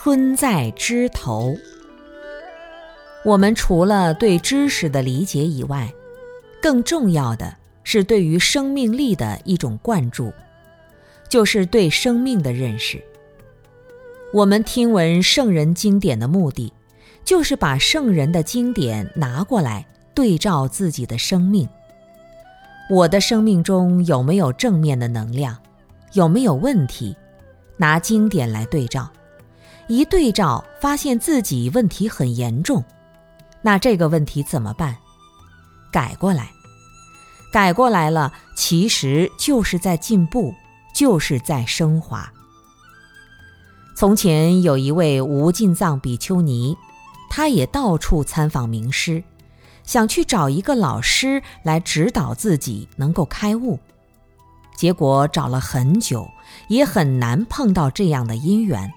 春在枝头。我们除了对知识的理解以外，更重要的是对于生命力的一种灌注，就是对生命的认识。我们听闻圣人经典的目的，就是把圣人的经典拿过来对照自己的生命。我的生命中有没有正面的能量？有没有问题？拿经典来对照，一对照发现自己问题很严重，那这个问题怎么办？改过来，改过来了，其实就是在进步，就是在升华。从前有一位无尽藏比丘尼，他也到处参访名师，想去找一个老师来指导自己能够开悟。结果找了很久，也很难碰到这样的因缘。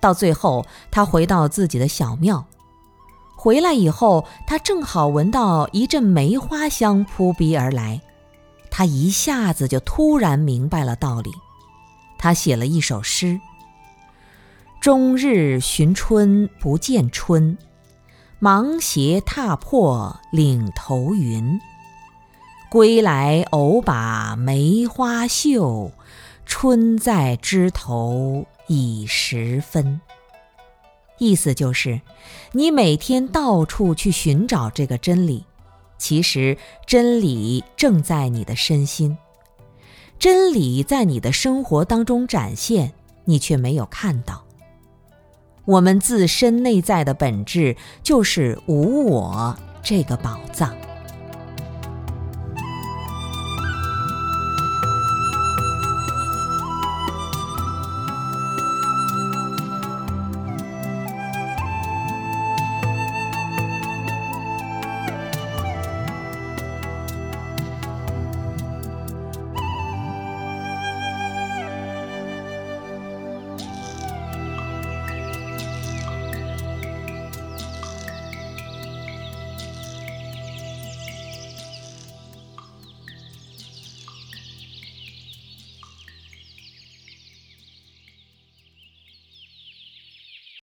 到最后，他回到自己的小庙，回来以后，他正好闻到一阵梅花香扑鼻而来，他一下子就突然明白了道理。他写了一首诗。终日寻春不见春，芒鞋踏破岭头云。归来偶把梅花嗅，春在枝头已时分。意思就是，你每天到处去寻找这个真理，其实真理正在你的身心，真理在你的生活当中展现，你却没有看到。我们自身内在的本质就是无我这个宝藏。